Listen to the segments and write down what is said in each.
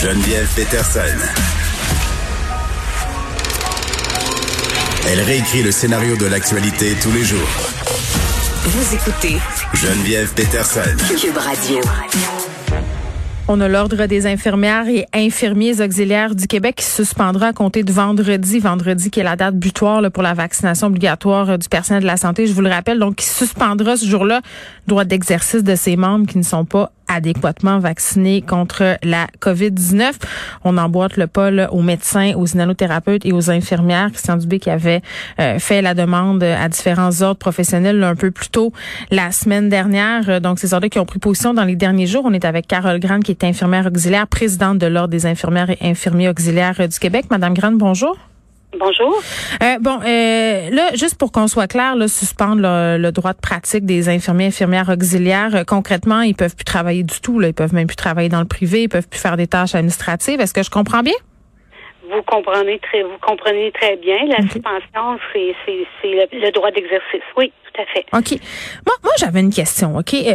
Geneviève Peterson. Elle réécrit le scénario de l'actualité tous les jours. Vous écoutez Geneviève Peterson. Cube Radio. On a l'Ordre des infirmières et infirmiers auxiliaires du Québec qui suspendra à compter de vendredi, vendredi qui est la date butoir là, pour la vaccination obligatoire euh, du personnel de la santé. Je vous le rappelle, donc qui suspendra ce jour-là le droit d'exercice de ses membres qui ne sont pas adéquatement vaccinés contre la COVID-19. On emboîte le pas aux médecins, aux inhalothérapeutes et aux infirmières. Christian Dubé qui avait euh, fait la demande à différents ordres professionnels un peu plus tôt la semaine dernière. Donc, ces ordres qui ont pris position dans les derniers jours. On est avec Carole Grande qui est infirmière auxiliaire, présidente de l'Ordre des infirmières et infirmiers auxiliaires du Québec. Madame Grande, bonjour. Bonjour. Euh, bon, euh, là, juste pour qu'on soit clair, là, suspendre le, droit de pratique des infirmiers infirmières auxiliaires, euh, concrètement, ils peuvent plus travailler du tout. Là, ils peuvent même plus travailler dans le privé, ils peuvent plus faire des tâches administratives. Est-ce que je comprends bien? Vous comprenez très, vous comprenez très bien. La suspension, c'est, le, droit d'exercice. Oui, tout à fait. OK. Moi, moi j'avais une question. OK? Euh,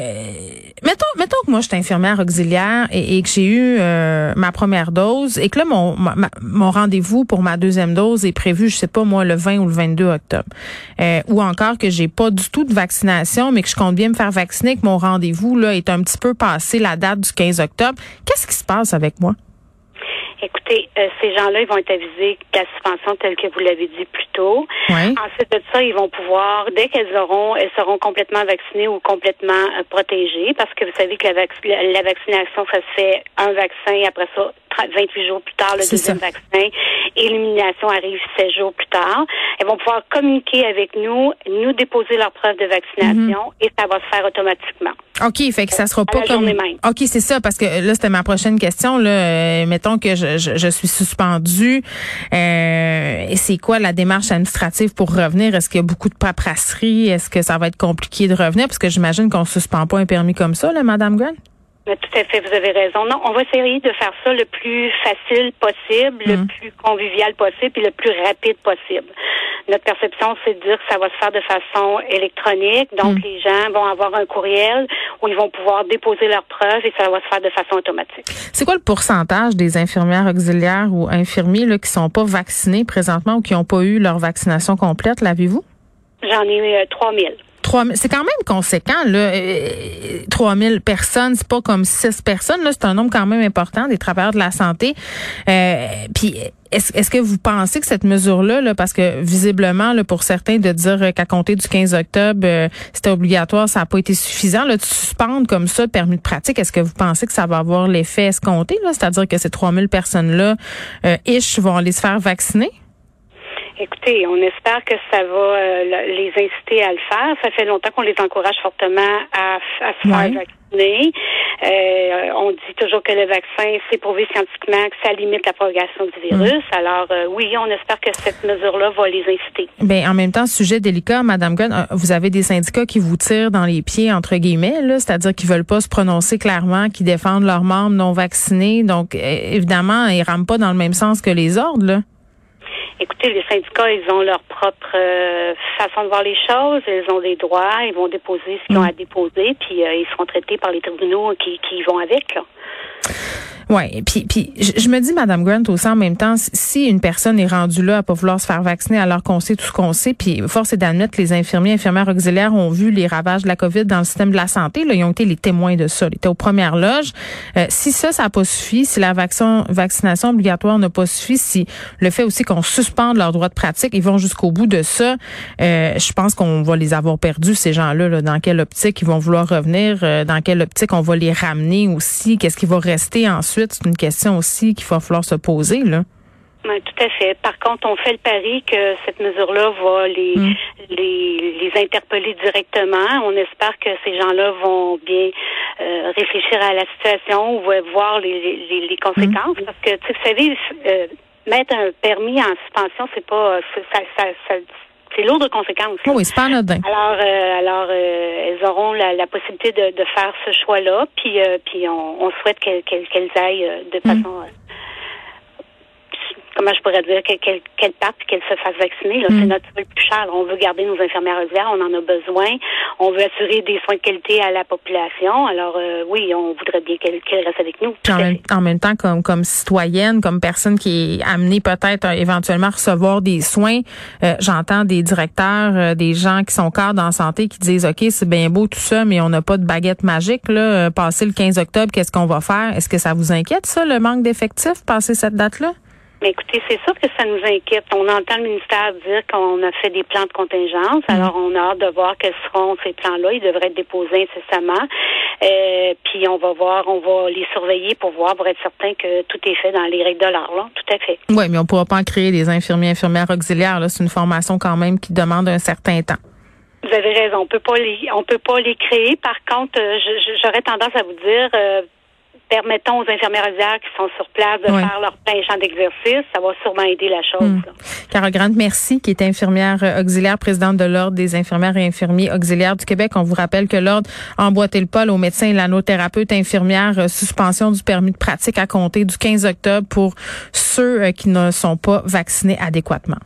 mettons, mettons que moi, je suis infirmière auxiliaire et, que j'ai eu euh, ma première dose et que là, mon, mon rendez-vous pour ma deuxième dose est prévu, je sais pas moi, le 20 ou le 22 octobre. Euh, ou encore que j'ai pas du tout de vaccination, mais que je compte bien me faire vacciner, que mon rendez-vous là est un petit peu passé la date du 15 octobre. Qu'est-ce qui se passe avec moi? Écoutez, euh, ces gens-là, ils vont être avisés qu'à suspension, telle que vous l'avez dit plus tôt. Ensuite de ça, ils vont pouvoir, dès qu'elles auront, elles seront complètement vaccinées ou complètement euh, protégées, parce que vous savez que la, la, vaccination, ça se fait un vaccin, après ça, 28 jours plus tard, le deuxième vaccin. Et l'immunisation arrive 16 jours plus tard. Elles vont pouvoir communiquer avec nous, nous déposer leur preuve de vaccination mhm. et ça va se faire automatiquement. OK, fait que ça sera pas comme OK, c'est ça parce que là c'était ma prochaine question là, euh, mettons que je, je, suis suspendue. Euh, et c'est quoi la démarche administrative pour revenir? Est-ce qu'il y a beaucoup de paperasserie? Est-ce que ça va être compliqué de revenir? Parce que j'imagine qu'on suspend pas un permis comme ça là madame Grant tout à fait, vous avez raison. Non, on va essayer de faire ça le plus facile possible, le mm. plus convivial possible et le plus rapide possible. Notre perception, c'est de dire que ça va se faire de façon électronique. Donc, mm. les gens vont avoir un courriel où ils vont pouvoir déposer leurs preuves et ça va se faire de façon automatique. C'est quoi le pourcentage des infirmières auxiliaires ou infirmiers là, qui sont pas vaccinés présentement ou qui n'ont pas eu leur vaccination complète, l'avez-vous? J'en ai euh, 3000 c'est quand même conséquent là. 3000 euh, personnes, c'est pas comme 6 personnes là, c'est un nombre quand même important des travailleurs de la santé. Euh, puis est-ce, que vous pensez que cette mesure-là, là, parce que visiblement, là, pour certains, de dire qu'à compter du 15 octobre, euh, c'était obligatoire, ça n'a pas été suffisant, de suspendre comme ça le permis de pratique, est-ce que vous pensez que ça va avoir l'effet escompté, là, c'est-à-dire que ces 3000 personnes-là, euh, ish, vont aller se faire vacciner? Écoutez, on espère que ça va euh, les inciter à le faire. Ça fait longtemps qu'on les encourage fortement à, se faire vacciner. Euh, on dit toujours que le vaccin, c'est prouvé scientifiquement que ça limite la propagation du virus. Mm. Alors euh, oui, on espère que cette mesure-là va les inciter. Ben en même temps, sujet délicat, Madame Gunn, vous avez des syndicats qui vous tirent dans les pieds entre guillemets, c'est-à-dire qu'ils veulent pas se prononcer clairement, qui défendent leurs membres non vaccinés. Donc évidemment, ils rament pas dans le même sens que les ordres. Là. Écoutez, les syndicats, ils ont leur propre euh, façon de voir les choses. Ils ont des droits. Ils vont déposer ce qu'ils ont mm. à déposer, puis euh, ils seront traités par les tribunaux qui, qui vont avec. Là. Et puis puis je, me dis madame Grant aussi en même temps si une personne est rendue là à pas vouloir se faire vacciner alors qu'on sait tout ce qu'on sait puis force est d'admettre que les infirmiers infirmières auxiliaires ont vu les ravages de la Covid dans le système de la santé, là, ils ont été les témoins de ça, ils étaient aux premières loges. Euh, si ça ça n'a pas suffi, si la vaccin, vaccination obligatoire n'a pas suffi, si le fait aussi qu'on suspende leur droit de pratique, ils vont jusqu'au bout de ça, euh, je pense qu'on va les avoir perdus ces gens-là là, dans quelle optique ils vont vouloir revenir, euh, dans quelle optique on va les ramener aussi, qu'est-ce qui va rester ensuite c'est une question aussi qu'il va falloir se poser, là. Oui, tout à fait. Par contre, on fait le pari que cette mesure-là va les, mm. les, les interpeller directement. On espère que ces gens-là vont bien euh, réfléchir à la situation ou voir les, les, les conséquences. Mm. Parce que, tu sais, vous savez, euh, mettre un permis en suspension, c'est pas ça, ça, ça c'est lourd de conséquences. Oui, c'est pas anodin. Alors, euh, alors euh, elles auront la, la possibilité de, de, faire ce choix-là, puis, euh, puis on, on souhaite qu'elles qu'elles aillent de mm. façon comment je pourrais dire, qu'elle qu parte et qu'elle se fasse vacciner. Là, C'est mm. notre plus cher. On veut garder nos infirmières auxiliaires, on en a besoin. On veut assurer des soins de qualité à la population. Alors euh, oui, on voudrait bien qu'elle reste avec nous. En même, temps, comme, comme citoyenne, comme personne qui est amenée peut-être éventuellement à recevoir des soins, euh, j'entends des directeurs, euh, des gens qui sont cadres en santé qui disent, OK, c'est bien beau tout ça, mais on n'a pas de baguette magique. Là, passé le 15 octobre, qu'est-ce qu'on va faire? Est-ce que ça vous inquiète, ça, le manque d'effectifs, passer cette date-là? Mais écoutez, c'est sûr que ça nous inquiète. On entend le ministère dire qu'on a fait des plans de contingence. Mm. Alors, on a hâte de voir quels seront ces plans-là. Ils devraient être déposés incessamment. Euh, puis, on va voir, on va les surveiller pour voir, pour être certain que tout est fait dans les règles de l'art. Là. Tout à fait. Oui, mais on ne pourra pas en créer des infirmiers, infirmières auxiliaires. C'est une formation quand même qui demande un certain temps. Vous avez raison. On peut pas les, on peut pas les créer. Par contre, euh, j'aurais tendance à vous dire, euh, permettons aux infirmières auxiliaires qui sont sur place de faire leur plein champ d'exercice. Ça va sûrement aider la chose. Carole Grant, merci, qui est infirmière euh, auxiliaire, présidente de l'Ordre des infirmières et infirmiers auxiliaires du Québec. On vous rappelle que l'Ordre a emboîté le pas aux médecins et lanothérapeutes infirmières, euh, suspension du permis de pratique à compter du 15 octobre pour ceux euh, qui ne sont pas vaccinés adéquatement.